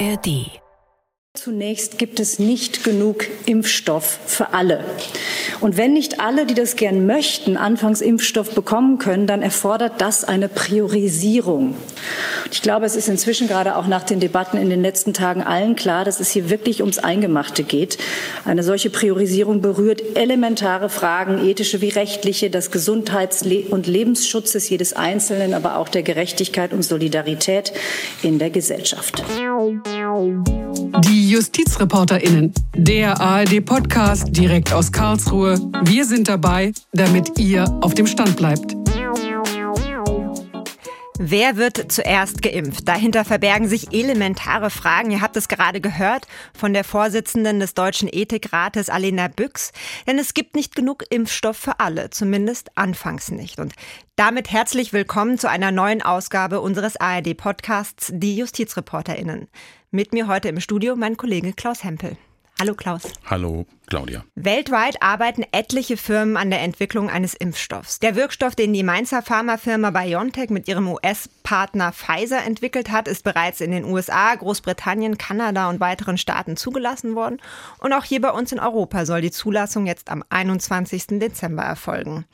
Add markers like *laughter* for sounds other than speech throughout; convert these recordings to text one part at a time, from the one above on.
ARD Zunächst gibt es nicht genug Impfstoff für alle. Und wenn nicht alle, die das gern möchten, anfangs Impfstoff bekommen können, dann erfordert das eine Priorisierung. Ich glaube, es ist inzwischen gerade auch nach den Debatten in den letzten Tagen allen klar, dass es hier wirklich ums Eingemachte geht. Eine solche Priorisierung berührt elementare Fragen, ethische wie rechtliche, des Gesundheits- und Lebensschutzes jedes Einzelnen, aber auch der Gerechtigkeit und Solidarität in der Gesellschaft. Die JustizreporterInnen, der ARD-Podcast direkt aus Karlsruhe. Wir sind dabei, damit ihr auf dem Stand bleibt. Wer wird zuerst geimpft? Dahinter verbergen sich elementare Fragen. Ihr habt es gerade gehört von der Vorsitzenden des Deutschen Ethikrates, Alena Büchs. Denn es gibt nicht genug Impfstoff für alle, zumindest anfangs nicht. Und damit herzlich willkommen zu einer neuen Ausgabe unseres ARD-Podcasts, die JustizreporterInnen. Mit mir heute im Studio mein Kollege Klaus Hempel. Hallo Klaus. Hallo Claudia. Weltweit arbeiten etliche Firmen an der Entwicklung eines Impfstoffs. Der Wirkstoff, den die Mainzer Pharmafirma BioNTech mit ihrem US-Partner Pfizer entwickelt hat, ist bereits in den USA, Großbritannien, Kanada und weiteren Staaten zugelassen worden. Und auch hier bei uns in Europa soll die Zulassung jetzt am 21. Dezember erfolgen.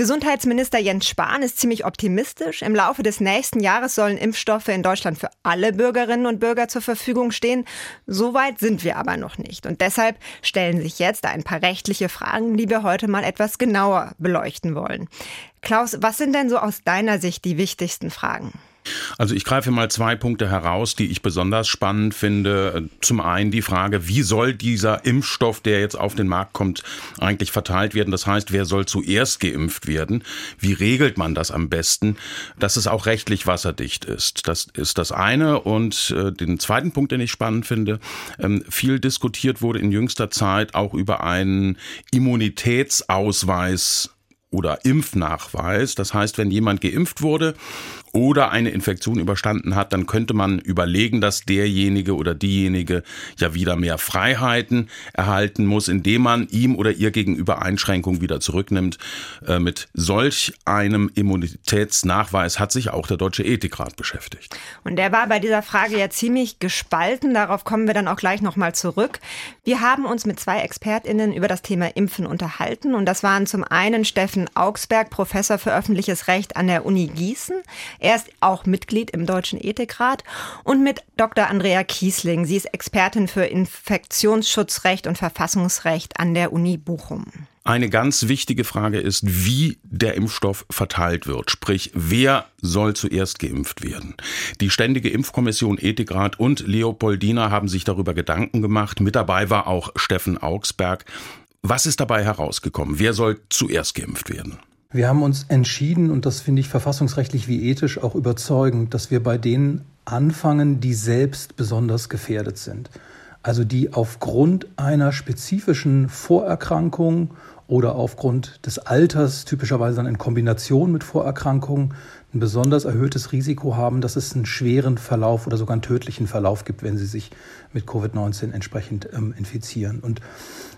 Gesundheitsminister Jens Spahn ist ziemlich optimistisch. Im Laufe des nächsten Jahres sollen Impfstoffe in Deutschland für alle Bürgerinnen und Bürger zur Verfügung stehen. So weit sind wir aber noch nicht. Und deshalb stellen sich jetzt ein paar rechtliche Fragen, die wir heute mal etwas genauer beleuchten wollen. Klaus, was sind denn so aus deiner Sicht die wichtigsten Fragen? Also ich greife mal zwei Punkte heraus, die ich besonders spannend finde. Zum einen die Frage, wie soll dieser Impfstoff, der jetzt auf den Markt kommt, eigentlich verteilt werden? Das heißt, wer soll zuerst geimpft werden? Wie regelt man das am besten, dass es auch rechtlich wasserdicht ist? Das ist das eine. Und äh, den zweiten Punkt, den ich spannend finde, ähm, viel diskutiert wurde in jüngster Zeit auch über einen Immunitätsausweis oder Impfnachweis. Das heißt, wenn jemand geimpft wurde oder eine Infektion überstanden hat, dann könnte man überlegen, dass derjenige oder diejenige ja wieder mehr Freiheiten erhalten muss, indem man ihm oder ihr gegenüber Einschränkungen wieder zurücknimmt. Äh, mit solch einem Immunitätsnachweis hat sich auch der Deutsche Ethikrat beschäftigt. Und der war bei dieser Frage ja ziemlich gespalten. Darauf kommen wir dann auch gleich nochmal zurück. Wir haben uns mit zwei ExpertInnen über das Thema Impfen unterhalten. Und das waren zum einen Steffen Augsberg, Professor für öffentliches Recht an der Uni Gießen. Er ist auch Mitglied im Deutschen Ethikrat und mit Dr. Andrea Kiesling. Sie ist Expertin für Infektionsschutzrecht und Verfassungsrecht an der Uni Bochum. Eine ganz wichtige Frage ist, wie der Impfstoff verteilt wird. Sprich, wer soll zuerst geimpft werden? Die Ständige Impfkommission Ethikrat und Leopoldina haben sich darüber Gedanken gemacht. Mit dabei war auch Steffen Augsberg. Was ist dabei herausgekommen? Wer soll zuerst geimpft werden? Wir haben uns entschieden, und das finde ich verfassungsrechtlich wie ethisch auch überzeugend, dass wir bei denen anfangen, die selbst besonders gefährdet sind. Also die aufgrund einer spezifischen Vorerkrankung oder aufgrund des Alters, typischerweise dann in Kombination mit Vorerkrankungen, ein besonders erhöhtes Risiko haben, dass es einen schweren Verlauf oder sogar einen tödlichen Verlauf gibt, wenn sie sich mit Covid-19 entsprechend ähm, infizieren. Und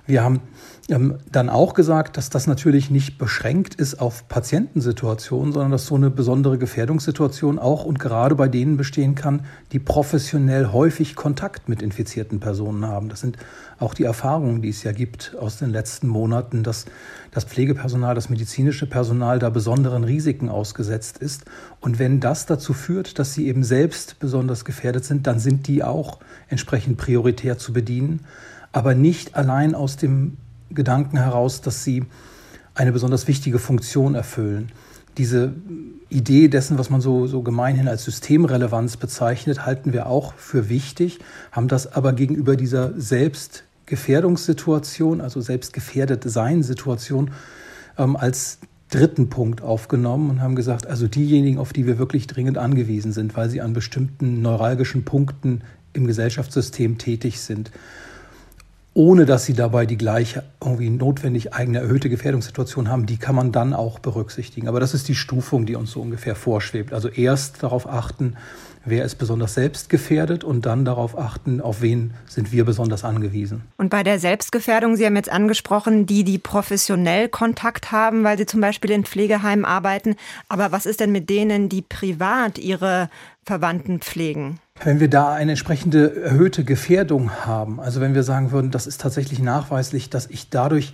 wir haben ähm, dann auch gesagt, dass das natürlich nicht beschränkt ist auf Patientensituationen, sondern dass so eine besondere Gefährdungssituation auch und gerade bei denen bestehen kann, die professionell häufig Kontakt mit infizierten Personen haben. Das sind auch die Erfahrungen, die es ja gibt aus den letzten Monaten, dass das Pflegepersonal, das medizinische Personal da besonderen Risiken ausgesetzt ist. Und wenn das dazu führt, dass sie eben selbst besonders gefährdet sind, dann sind die auch entsprechend prioritär zu bedienen aber nicht allein aus dem Gedanken heraus, dass sie eine besonders wichtige Funktion erfüllen. Diese Idee dessen, was man so, so gemeinhin als Systemrelevanz bezeichnet, halten wir auch für wichtig, haben das aber gegenüber dieser Selbstgefährdungssituation, also selbstgefährdet Sein-Situation, ähm, als dritten Punkt aufgenommen und haben gesagt, also diejenigen, auf die wir wirklich dringend angewiesen sind, weil sie an bestimmten neuralgischen Punkten im Gesellschaftssystem tätig sind, ohne dass sie dabei die gleiche irgendwie notwendig eigene erhöhte Gefährdungssituation haben, die kann man dann auch berücksichtigen. Aber das ist die Stufung, die uns so ungefähr vorschwebt. Also erst darauf achten, wer ist besonders selbst gefährdet und dann darauf achten, auf wen sind wir besonders angewiesen. Und bei der Selbstgefährdung, Sie haben jetzt angesprochen, die, die professionell Kontakt haben, weil sie zum Beispiel in Pflegeheimen arbeiten. Aber was ist denn mit denen, die privat ihre Verwandten pflegen. Wenn wir da eine entsprechende erhöhte Gefährdung haben, also wenn wir sagen würden, das ist tatsächlich nachweislich, dass ich dadurch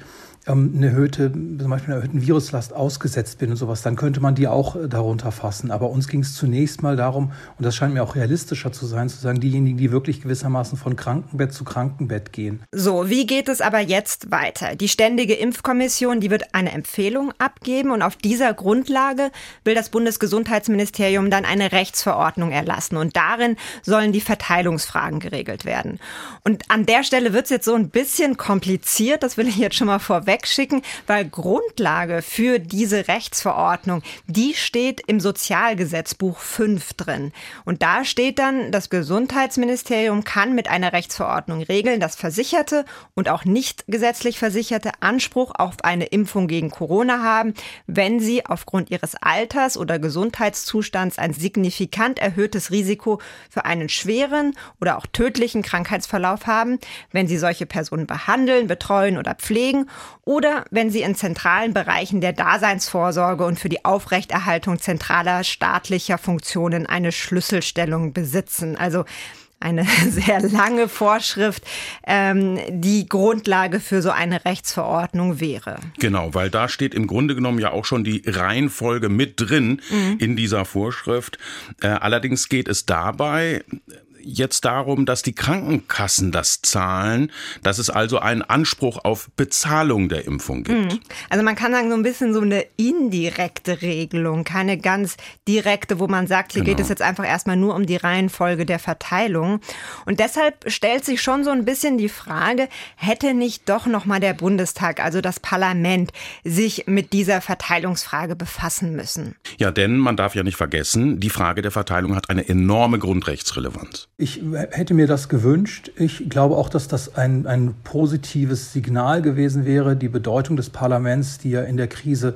ähm, eine erhöhte, zum Beispiel einer erhöhten Viruslast ausgesetzt bin und sowas, dann könnte man die auch äh, darunter fassen. Aber uns ging es zunächst mal darum, und das scheint mir auch realistischer zu sein, zu sagen, diejenigen, die wirklich gewissermaßen von Krankenbett zu Krankenbett gehen. So, wie geht es aber jetzt weiter? Die Ständige Impfkommission, die wird eine Empfehlung abgeben und auf dieser Grundlage will das Bundesgesundheitsministerium dann eine Rechtsverordnung erlassen und darin sollen die Verteilungsfragen geregelt werden. Und an der Stelle wird es jetzt so ein bisschen kompliziert, das will ich jetzt schon mal vorweg wegschicken, weil Grundlage für diese Rechtsverordnung, die steht im Sozialgesetzbuch 5 drin. Und da steht dann, das Gesundheitsministerium kann mit einer Rechtsverordnung regeln, dass Versicherte und auch nicht gesetzlich Versicherte Anspruch auf eine Impfung gegen Corona haben, wenn sie aufgrund ihres Alters oder Gesundheitszustands ein signifikant erhöhtes Risiko für einen schweren oder auch tödlichen Krankheitsverlauf haben, wenn sie solche Personen behandeln, betreuen oder pflegen oder wenn sie in zentralen Bereichen der Daseinsvorsorge und für die Aufrechterhaltung zentraler staatlicher Funktionen eine Schlüsselstellung besitzen. Also eine *laughs* sehr lange Vorschrift, ähm, die Grundlage für so eine Rechtsverordnung wäre. Genau, weil da steht im Grunde genommen ja auch schon die Reihenfolge mit drin mhm. in dieser Vorschrift. Äh, allerdings geht es dabei jetzt darum, dass die Krankenkassen das zahlen, dass es also einen Anspruch auf Bezahlung der Impfung gibt. Mhm. Also man kann sagen, so ein bisschen so eine indirekte Regelung, keine ganz direkte, wo man sagt, hier genau. geht es jetzt einfach erstmal nur um die Reihenfolge der Verteilung. Und deshalb stellt sich schon so ein bisschen die Frage, hätte nicht doch nochmal der Bundestag, also das Parlament, sich mit dieser Verteilungsfrage befassen müssen? Ja, denn man darf ja nicht vergessen, die Frage der Verteilung hat eine enorme Grundrechtsrelevanz. Ich hätte mir das gewünscht. Ich glaube auch, dass das ein, ein positives Signal gewesen wäre, die Bedeutung des Parlaments, die ja in der Krise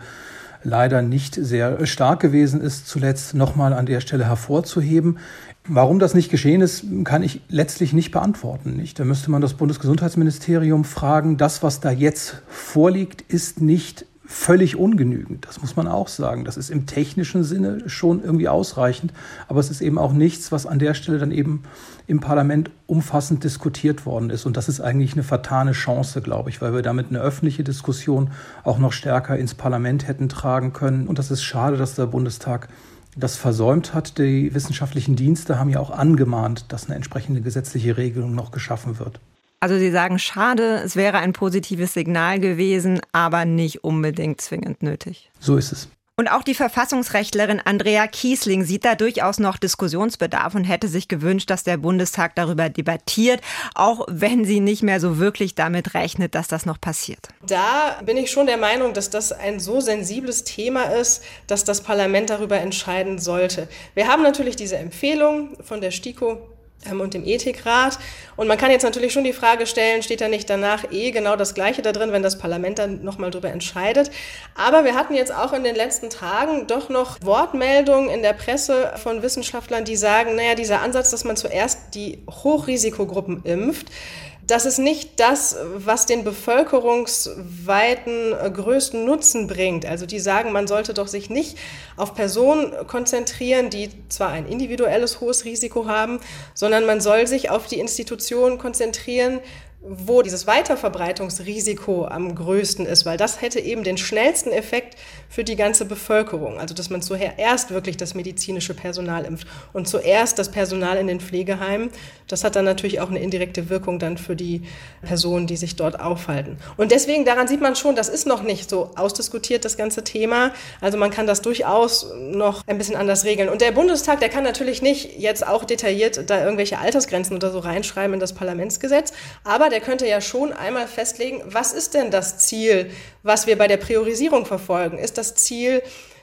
leider nicht sehr stark gewesen ist, zuletzt nochmal an der Stelle hervorzuheben. Warum das nicht geschehen ist, kann ich letztlich nicht beantworten. Nicht? Da müsste man das Bundesgesundheitsministerium fragen. Das, was da jetzt vorliegt, ist nicht völlig ungenügend. Das muss man auch sagen. Das ist im technischen Sinne schon irgendwie ausreichend, aber es ist eben auch nichts, was an der Stelle dann eben im Parlament umfassend diskutiert worden ist. Und das ist eigentlich eine vertane Chance, glaube ich, weil wir damit eine öffentliche Diskussion auch noch stärker ins Parlament hätten tragen können. Und das ist schade, dass der Bundestag das versäumt hat. Die wissenschaftlichen Dienste haben ja auch angemahnt, dass eine entsprechende gesetzliche Regelung noch geschaffen wird. Also Sie sagen, schade, es wäre ein positives Signal gewesen, aber nicht unbedingt zwingend nötig. So ist es. Und auch die Verfassungsrechtlerin Andrea Kiesling sieht da durchaus noch Diskussionsbedarf und hätte sich gewünscht, dass der Bundestag darüber debattiert, auch wenn sie nicht mehr so wirklich damit rechnet, dass das noch passiert. Da bin ich schon der Meinung, dass das ein so sensibles Thema ist, dass das Parlament darüber entscheiden sollte. Wir haben natürlich diese Empfehlung von der STIKO und dem Ethikrat. Und man kann jetzt natürlich schon die Frage stellen, steht da nicht danach eh genau das Gleiche da drin, wenn das Parlament dann nochmal drüber entscheidet. Aber wir hatten jetzt auch in den letzten Tagen doch noch Wortmeldungen in der Presse von Wissenschaftlern, die sagen, naja, dieser Ansatz, dass man zuerst die Hochrisikogruppen impft, das ist nicht das, was den bevölkerungsweiten äh, größten Nutzen bringt. Also die sagen, man sollte doch sich nicht auf Personen konzentrieren, die zwar ein individuelles hohes Risiko haben, sondern man soll sich auf die Institutionen konzentrieren, wo dieses Weiterverbreitungsrisiko am größten ist, weil das hätte eben den schnellsten Effekt für die ganze Bevölkerung. Also dass man zuerst wirklich das medizinische Personal impft und zuerst das Personal in den Pflegeheimen. Das hat dann natürlich auch eine indirekte Wirkung dann für die Personen, die sich dort aufhalten. Und deswegen, daran sieht man schon, das ist noch nicht so ausdiskutiert, das ganze Thema. Also man kann das durchaus noch ein bisschen anders regeln. Und der Bundestag, der kann natürlich nicht jetzt auch detailliert da irgendwelche Altersgrenzen oder so reinschreiben in das Parlamentsgesetz, aber der könnte ja schon einmal festlegen, was ist denn das Ziel, was wir bei der Priorisierung verfolgen? Ist das Ziel,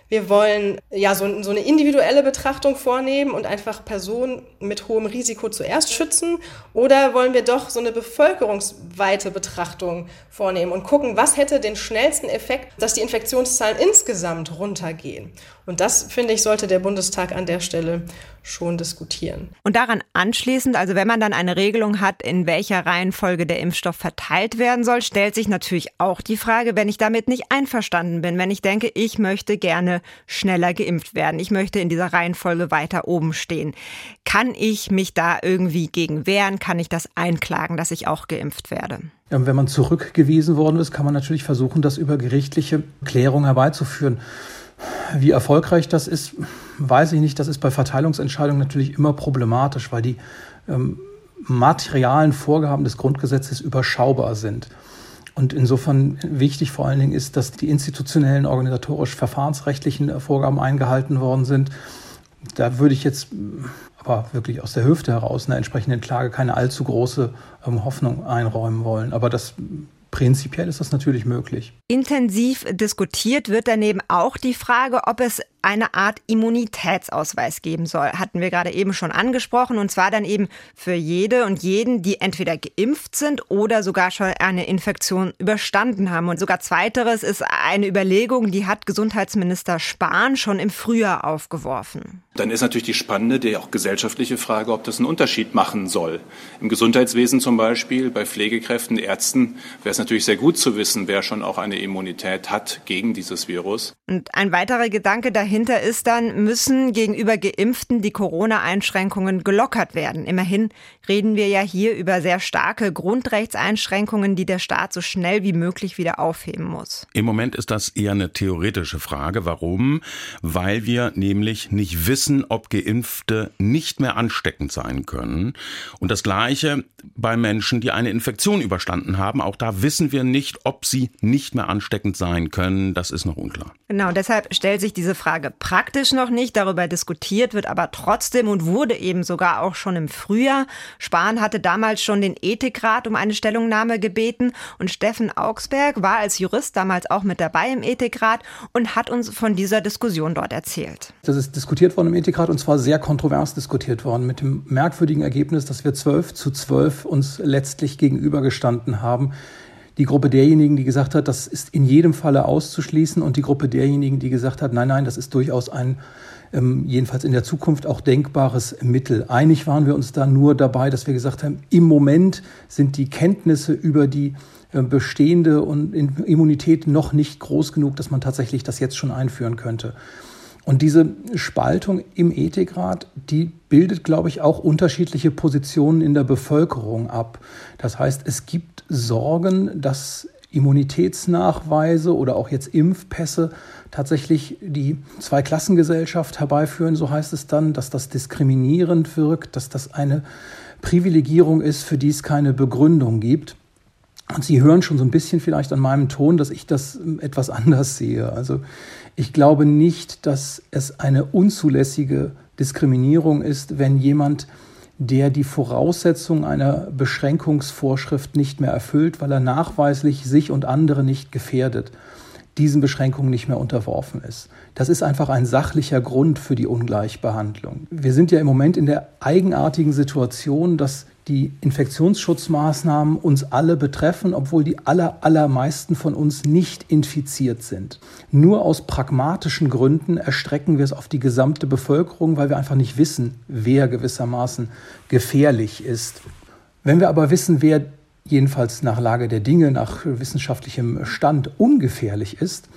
wir wollen ja so, so eine individuelle Betrachtung vornehmen und einfach Personen mit hohem Risiko zuerst schützen? Oder wollen wir doch so eine bevölkerungsweite Betrachtung vornehmen und gucken, was hätte den schnellsten Effekt, dass die Infektionszahlen insgesamt runtergehen? Und das, finde ich, sollte der Bundestag an der Stelle schon diskutieren. Und daran anschließend, also wenn man dann eine Regelung hat, in welcher Reihenfolge der Impfstoff verteilt werden soll, stellt sich natürlich auch die Frage, wenn ich damit nicht einverstanden bin, wenn ich denke, ich möchte gerne schneller geimpft werden. Ich möchte in dieser Reihenfolge weiter oben stehen. Kann ich mich da irgendwie gegen wehren? Kann ich das einklagen, dass ich auch geimpft werde? Wenn man zurückgewiesen worden ist, kann man natürlich versuchen, das über gerichtliche Klärung herbeizuführen. Wie erfolgreich das ist, weiß ich nicht. Das ist bei Verteilungsentscheidungen natürlich immer problematisch, weil die ähm, materialen Vorgaben des Grundgesetzes überschaubar sind. Und insofern wichtig vor allen Dingen ist, dass die institutionellen, organisatorisch-verfahrensrechtlichen Vorgaben eingehalten worden sind. Da würde ich jetzt aber wirklich aus der Hüfte heraus einer entsprechenden Klage keine allzu große ähm, Hoffnung einräumen wollen. Aber das Prinzipiell ist das natürlich möglich. Intensiv diskutiert wird daneben auch die Frage, ob es eine Art Immunitätsausweis geben soll. Hatten wir gerade eben schon angesprochen. Und zwar dann eben für jede und jeden, die entweder geimpft sind oder sogar schon eine Infektion überstanden haben. Und sogar zweiteres ist eine Überlegung, die hat Gesundheitsminister Spahn schon im Frühjahr aufgeworfen. Dann ist natürlich die spannende, die auch gesellschaftliche Frage, ob das einen Unterschied machen soll. Im Gesundheitswesen zum Beispiel, bei Pflegekräften, Ärzten, wäre es natürlich sehr gut zu wissen, wer schon auch eine Immunität hat gegen dieses Virus. Und ein weiterer Gedanke dahinter dahinter ist dann, müssen gegenüber Geimpften die Corona-Einschränkungen gelockert werden. Immerhin reden wir ja hier über sehr starke Grundrechtseinschränkungen, die der Staat so schnell wie möglich wieder aufheben muss. Im Moment ist das eher eine theoretische Frage. Warum? Weil wir nämlich nicht wissen, ob Geimpfte nicht mehr ansteckend sein können. Und das Gleiche bei Menschen, die eine Infektion überstanden haben. Auch da wissen wir nicht, ob sie nicht mehr ansteckend sein können. Das ist noch unklar. Genau, deshalb stellt sich diese Frage Frage praktisch noch nicht. Darüber diskutiert wird aber trotzdem und wurde eben sogar auch schon im Frühjahr. Spahn hatte damals schon den Ethikrat um eine Stellungnahme gebeten und Steffen Augsberg war als Jurist damals auch mit dabei im Ethikrat und hat uns von dieser Diskussion dort erzählt. Das ist diskutiert worden im Ethikrat und zwar sehr kontrovers diskutiert worden mit dem merkwürdigen Ergebnis, dass wir zwölf zu zwölf uns letztlich gegenübergestanden haben die Gruppe derjenigen, die gesagt hat, das ist in jedem Falle auszuschließen und die Gruppe derjenigen, die gesagt hat, nein, nein, das ist durchaus ein ähm, jedenfalls in der Zukunft auch denkbares Mittel. Einig waren wir uns da nur dabei, dass wir gesagt haben, im Moment sind die Kenntnisse über die äh, bestehende und Immunität noch nicht groß genug, dass man tatsächlich das jetzt schon einführen könnte. Und diese Spaltung im Ethikrat, die bildet, glaube ich, auch unterschiedliche Positionen in der Bevölkerung ab. Das heißt, es gibt Sorgen, dass Immunitätsnachweise oder auch jetzt Impfpässe tatsächlich die Zweiklassengesellschaft herbeiführen, so heißt es dann, dass das diskriminierend wirkt, dass das eine Privilegierung ist, für die es keine Begründung gibt. Und Sie hören schon so ein bisschen vielleicht an meinem Ton, dass ich das etwas anders sehe. Also ich glaube nicht, dass es eine unzulässige Diskriminierung ist, wenn jemand, der die Voraussetzung einer Beschränkungsvorschrift nicht mehr erfüllt, weil er nachweislich sich und andere nicht gefährdet, diesen Beschränkungen nicht mehr unterworfen ist. Das ist einfach ein sachlicher Grund für die Ungleichbehandlung. Wir sind ja im Moment in der eigenartigen Situation, dass die Infektionsschutzmaßnahmen uns alle betreffen, obwohl die aller, allermeisten von uns nicht infiziert sind. Nur aus pragmatischen Gründen erstrecken wir es auf die gesamte Bevölkerung, weil wir einfach nicht wissen, wer gewissermaßen gefährlich ist. Wenn wir aber wissen, wer jedenfalls nach Lage der Dinge, nach wissenschaftlichem Stand ungefährlich ist,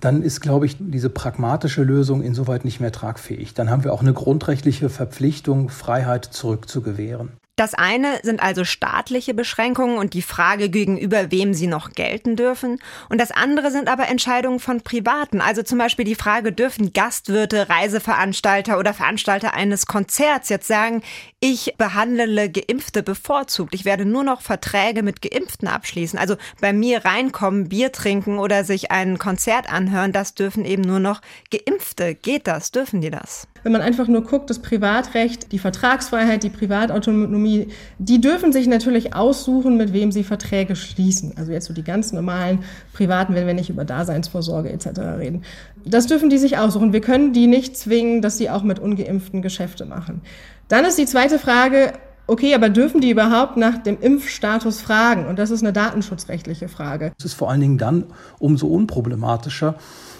dann ist, glaube ich, diese pragmatische Lösung insoweit nicht mehr tragfähig. Dann haben wir auch eine grundrechtliche Verpflichtung, Freiheit zurückzugewähren. Das eine sind also staatliche Beschränkungen und die Frage, gegenüber wem sie noch gelten dürfen. Und das andere sind aber Entscheidungen von Privaten. Also zum Beispiel die Frage, dürfen Gastwirte, Reiseveranstalter oder Veranstalter eines Konzerts jetzt sagen, ich behandle Geimpfte bevorzugt. Ich werde nur noch Verträge mit Geimpften abschließen. Also bei mir reinkommen, Bier trinken oder sich ein Konzert anhören, das dürfen eben nur noch Geimpfte. Geht das? Dürfen die das? Wenn man einfach nur guckt, das Privatrecht, die Vertragsfreiheit, die Privatautonomie, die dürfen sich natürlich aussuchen, mit wem sie Verträge schließen. Also jetzt so die ganz normalen privaten, wenn wir nicht über Daseinsvorsorge etc. reden. Das dürfen die sich aussuchen. Wir können die nicht zwingen, dass sie auch mit ungeimpften Geschäfte machen. Dann ist die zweite Frage, Okay, aber dürfen die überhaupt nach dem Impfstatus fragen? Und das ist eine datenschutzrechtliche Frage. Es ist vor allen Dingen dann umso unproblematischer,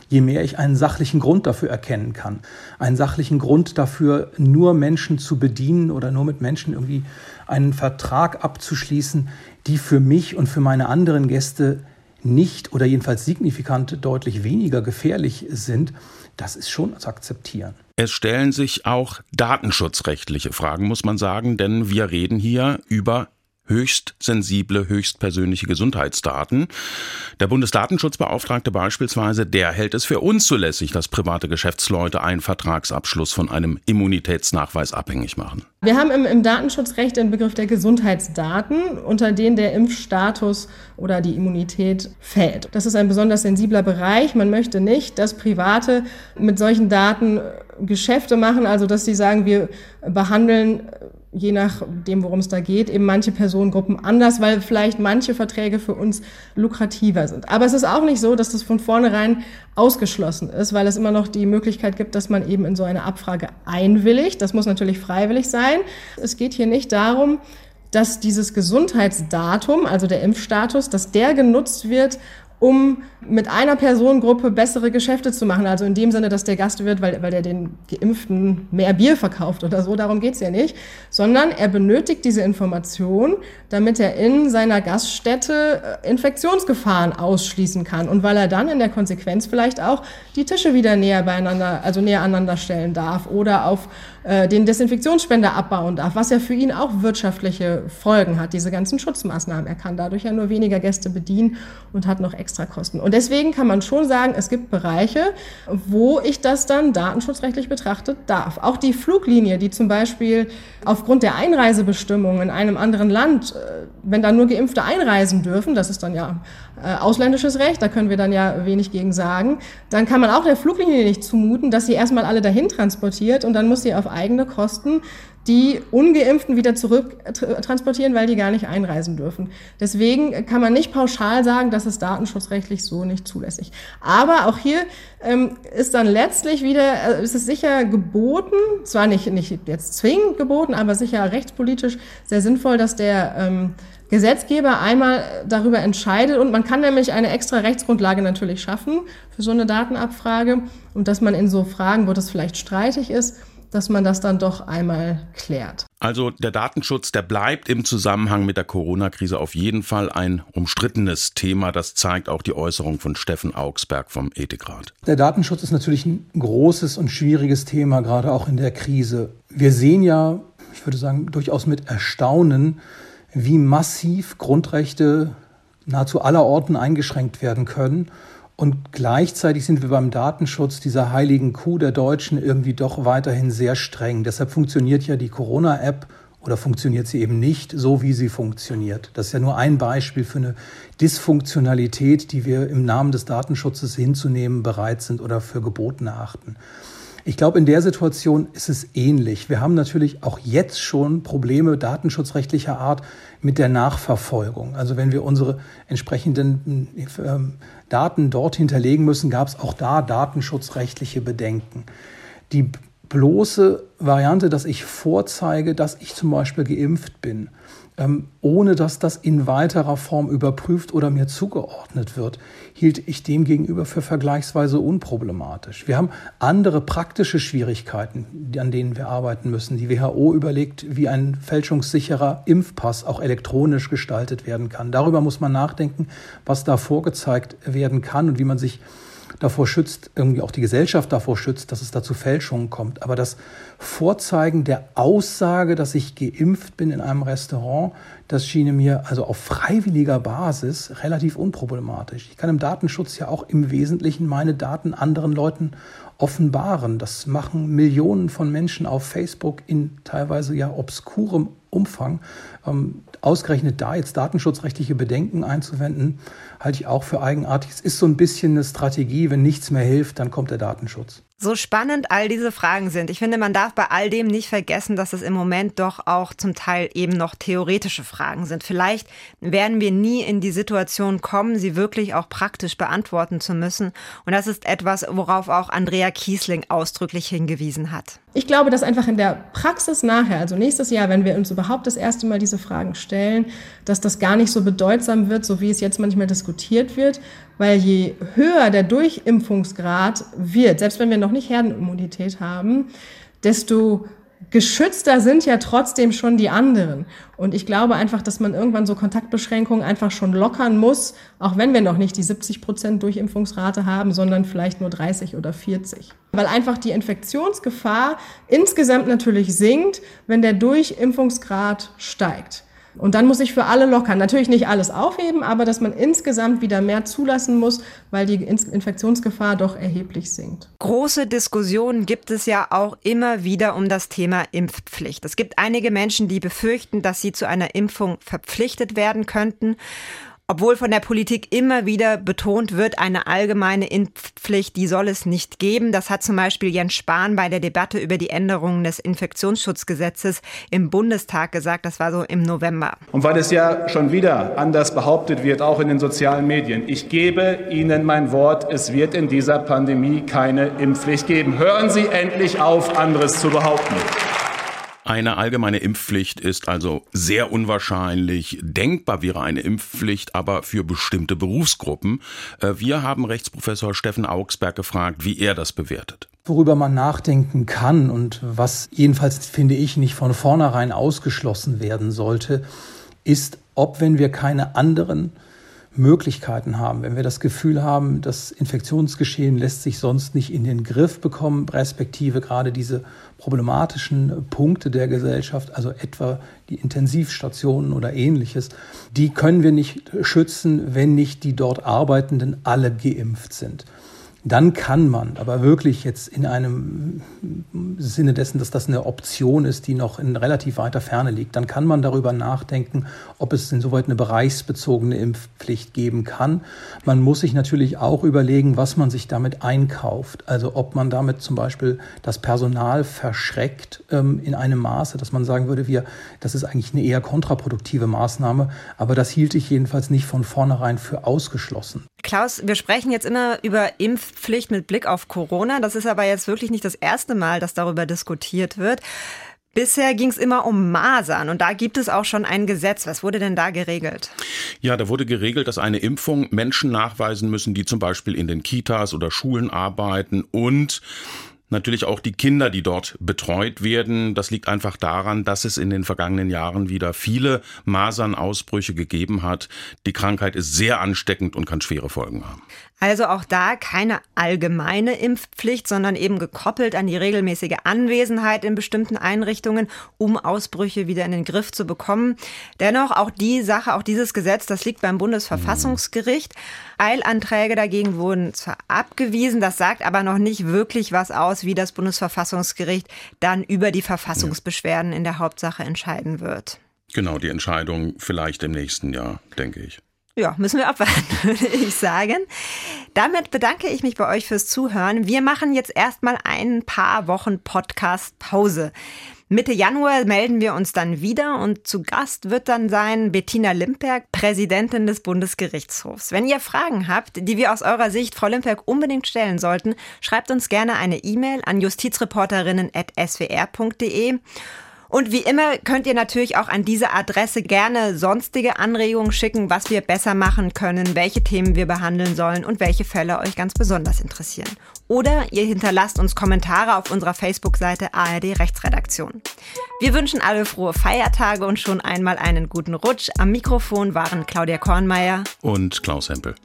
je mehr ich einen sachlichen Grund dafür erkennen kann. Einen sachlichen Grund dafür, nur Menschen zu bedienen oder nur mit Menschen irgendwie einen Vertrag abzuschließen, die für mich und für meine anderen Gäste nicht oder jedenfalls signifikant deutlich weniger gefährlich sind, das ist schon zu akzeptieren. Es stellen sich auch datenschutzrechtliche Fragen, muss man sagen, denn wir reden hier über höchst sensible, höchst persönliche Gesundheitsdaten. Der Bundesdatenschutzbeauftragte beispielsweise, der hält es für unzulässig, dass private Geschäftsleute einen Vertragsabschluss von einem Immunitätsnachweis abhängig machen. Wir haben im, im Datenschutzrecht den Begriff der Gesundheitsdaten, unter den der Impfstatus oder die Immunität fällt. Das ist ein besonders sensibler Bereich. Man möchte nicht, dass Private mit solchen Daten Geschäfte machen, also dass sie sagen, wir behandeln je nachdem, worum es da geht, eben manche Personengruppen anders, weil vielleicht manche Verträge für uns lukrativer sind. Aber es ist auch nicht so, dass das von vornherein ausgeschlossen ist, weil es immer noch die Möglichkeit gibt, dass man eben in so eine Abfrage einwilligt. Das muss natürlich freiwillig sein. Es geht hier nicht darum, dass dieses Gesundheitsdatum, also der Impfstatus, dass der genutzt wird, um mit einer Personengruppe bessere Geschäfte zu machen. Also in dem Sinne, dass der Gastwirt, weil, weil er den Geimpften mehr Bier verkauft oder so, darum geht's ja nicht, sondern er benötigt diese Information, damit er in seiner Gaststätte äh, Infektionsgefahren ausschließen kann. Und weil er dann in der Konsequenz vielleicht auch die Tische wieder näher beieinander, also näher aneinander stellen darf oder auf äh, den Desinfektionsspender abbauen darf, was ja für ihn auch wirtschaftliche Folgen hat, diese ganzen Schutzmaßnahmen. Er kann dadurch ja nur weniger Gäste bedienen und hat noch extra Kosten. Und deswegen kann man schon sagen, es gibt Bereiche, wo ich das dann datenschutzrechtlich betrachtet darf. Auch die Fluglinie, die zum Beispiel aufgrund der Einreisebestimmungen in einem anderen Land, äh, wenn da nur Geimpfte einreisen dürfen, das ist dann ja ausländisches Recht, da können wir dann ja wenig gegen sagen, dann kann man auch der Fluglinie nicht zumuten, dass sie erstmal alle dahin transportiert und dann muss sie auf eigene Kosten die Ungeimpften wieder zurück transportieren, weil die gar nicht einreisen dürfen. Deswegen kann man nicht pauschal sagen, das ist datenschutzrechtlich so nicht zulässig. Aber auch hier ähm, ist dann letztlich wieder, äh, ist es sicher geboten, zwar nicht, nicht jetzt zwingend geboten, aber sicher rechtspolitisch sehr sinnvoll, dass der ähm, Gesetzgeber einmal darüber entscheidet und man kann nämlich eine extra Rechtsgrundlage natürlich schaffen für so eine Datenabfrage und dass man in so Fragen, wo das vielleicht streitig ist, dass man das dann doch einmal klärt. Also der Datenschutz, der bleibt im Zusammenhang mit der Corona-Krise auf jeden Fall ein umstrittenes Thema. Das zeigt auch die Äußerung von Steffen Augsberg vom Ethikrat. Der Datenschutz ist natürlich ein großes und schwieriges Thema, gerade auch in der Krise. Wir sehen ja, ich würde sagen, durchaus mit Erstaunen, wie massiv Grundrechte nahezu aller Orten eingeschränkt werden können. Und gleichzeitig sind wir beim Datenschutz dieser heiligen Kuh der Deutschen irgendwie doch weiterhin sehr streng. Deshalb funktioniert ja die Corona-App oder funktioniert sie eben nicht so, wie sie funktioniert. Das ist ja nur ein Beispiel für eine Dysfunktionalität, die wir im Namen des Datenschutzes hinzunehmen bereit sind oder für geboten erachten. Ich glaube, in der Situation ist es ähnlich. Wir haben natürlich auch jetzt schon Probleme datenschutzrechtlicher Art mit der Nachverfolgung. Also wenn wir unsere entsprechenden ähm, Daten dort hinterlegen müssen, gab es auch da datenschutzrechtliche Bedenken. Die bloße Variante, dass ich vorzeige, dass ich zum Beispiel geimpft bin, ähm, ohne dass das in weiterer Form überprüft oder mir zugeordnet wird, hielt ich dem gegenüber für vergleichsweise unproblematisch. Wir haben andere praktische Schwierigkeiten, an denen wir arbeiten müssen. Die WHO überlegt, wie ein fälschungssicherer Impfpass auch elektronisch gestaltet werden kann. Darüber muss man nachdenken, was da vorgezeigt werden kann und wie man sich davor schützt, irgendwie auch die Gesellschaft davor schützt, dass es da zu Fälschungen kommt. Aber das Vorzeigen der Aussage, dass ich geimpft bin in einem Restaurant, das schien mir also auf freiwilliger Basis relativ unproblematisch. Ich kann im Datenschutz ja auch im Wesentlichen meine Daten anderen Leuten offenbaren. Das machen Millionen von Menschen auf Facebook in teilweise ja obskurem Umfang. Ähm, ausgerechnet da jetzt datenschutzrechtliche Bedenken einzuwenden, halte ich auch für eigenartig. Es ist so ein bisschen eine Strategie, wenn nichts mehr hilft, dann kommt der Datenschutz. So spannend all diese Fragen sind. Ich finde, man darf bei all dem nicht vergessen, dass es im Moment doch auch zum Teil eben noch theoretische Fragen sind. Vielleicht werden wir nie in die Situation kommen, sie wirklich auch praktisch beantworten zu müssen. Und das ist etwas, worauf auch Andrea Kiesling ausdrücklich hingewiesen hat. Ich glaube, dass einfach in der Praxis nachher, also nächstes Jahr, wenn wir uns überhaupt das erste Mal diese Fragen stellen, dass das gar nicht so bedeutsam wird, so wie es jetzt manchmal diskutiert wird, weil je höher der Durchimpfungsgrad wird, selbst wenn wir noch nicht Herdenimmunität haben, desto geschützter sind ja trotzdem schon die anderen. Und ich glaube einfach, dass man irgendwann so Kontaktbeschränkungen einfach schon lockern muss, auch wenn wir noch nicht die 70 Prozent Durchimpfungsrate haben, sondern vielleicht nur 30 oder 40. Weil einfach die Infektionsgefahr insgesamt natürlich sinkt, wenn der Durchimpfungsgrad steigt. Und dann muss ich für alle lockern. Natürlich nicht alles aufheben, aber dass man insgesamt wieder mehr zulassen muss, weil die Infektionsgefahr doch erheblich sinkt. Große Diskussionen gibt es ja auch immer wieder um das Thema Impfpflicht. Es gibt einige Menschen, die befürchten, dass sie zu einer Impfung verpflichtet werden könnten. Obwohl von der Politik immer wieder betont wird, eine allgemeine Impfpflicht, die soll es nicht geben. Das hat zum Beispiel Jens Spahn bei der Debatte über die Änderungen des Infektionsschutzgesetzes im Bundestag gesagt. Das war so im November. Und weil es ja schon wieder anders behauptet wird, auch in den sozialen Medien, ich gebe Ihnen mein Wort, es wird in dieser Pandemie keine Impfpflicht geben. Hören Sie endlich auf, anderes zu behaupten. Eine allgemeine Impfpflicht ist also sehr unwahrscheinlich. Denkbar wäre eine Impfpflicht aber für bestimmte Berufsgruppen. Äh, wir haben Rechtsprofessor Steffen Augsberg gefragt, wie er das bewertet. Worüber man nachdenken kann und was jedenfalls, finde ich, nicht von vornherein ausgeschlossen werden sollte, ist, ob wenn wir keine anderen Möglichkeiten haben, wenn wir das Gefühl haben, das Infektionsgeschehen lässt sich sonst nicht in den Griff bekommen, respektive gerade diese problematischen Punkte der Gesellschaft, also etwa die Intensivstationen oder ähnliches, die können wir nicht schützen, wenn nicht die dort Arbeitenden alle geimpft sind dann kann man, aber wirklich jetzt in einem Sinne dessen, dass das eine Option ist, die noch in relativ weiter Ferne liegt, dann kann man darüber nachdenken, ob es insoweit eine bereichsbezogene Impfpflicht geben kann. Man muss sich natürlich auch überlegen, was man sich damit einkauft. Also ob man damit zum Beispiel das Personal verschreckt ähm, in einem Maße, dass man sagen würde, wir, das ist eigentlich eine eher kontraproduktive Maßnahme, aber das hielt ich jedenfalls nicht von vornherein für ausgeschlossen. Klaus, wir sprechen jetzt immer über Impfpflicht mit Blick auf Corona. Das ist aber jetzt wirklich nicht das erste Mal, dass darüber diskutiert wird. Bisher ging es immer um Masern und da gibt es auch schon ein Gesetz. Was wurde denn da geregelt? Ja, da wurde geregelt, dass eine Impfung Menschen nachweisen müssen, die zum Beispiel in den Kitas oder Schulen arbeiten und Natürlich auch die Kinder, die dort betreut werden. Das liegt einfach daran, dass es in den vergangenen Jahren wieder viele Masernausbrüche gegeben hat. Die Krankheit ist sehr ansteckend und kann schwere Folgen haben. Also auch da keine allgemeine Impfpflicht, sondern eben gekoppelt an die regelmäßige Anwesenheit in bestimmten Einrichtungen, um Ausbrüche wieder in den Griff zu bekommen. Dennoch auch die Sache, auch dieses Gesetz, das liegt beim Bundesverfassungsgericht. Eilanträge dagegen wurden zwar abgewiesen, das sagt aber noch nicht wirklich was aus, wie das Bundesverfassungsgericht dann über die Verfassungsbeschwerden in der Hauptsache entscheiden wird. Genau, die Entscheidung vielleicht im nächsten Jahr, denke ich. Ja, müssen wir abwarten, *laughs* würde ich sagen. Damit bedanke ich mich bei euch fürs Zuhören. Wir machen jetzt erstmal ein paar Wochen Podcast-Pause. Mitte Januar melden wir uns dann wieder und zu Gast wird dann sein Bettina Limperg, Präsidentin des Bundesgerichtshofs. Wenn ihr Fragen habt, die wir aus eurer Sicht Frau Limperg unbedingt stellen sollten, schreibt uns gerne eine E-Mail an justizreporterinnen.swr.de. Und wie immer könnt ihr natürlich auch an diese Adresse gerne sonstige Anregungen schicken, was wir besser machen können, welche Themen wir behandeln sollen und welche Fälle euch ganz besonders interessieren. Oder ihr hinterlasst uns Kommentare auf unserer Facebook-Seite ARD Rechtsredaktion. Wir wünschen alle frohe Feiertage und schon einmal einen guten Rutsch. Am Mikrofon waren Claudia Kornmeier und Klaus Hempel.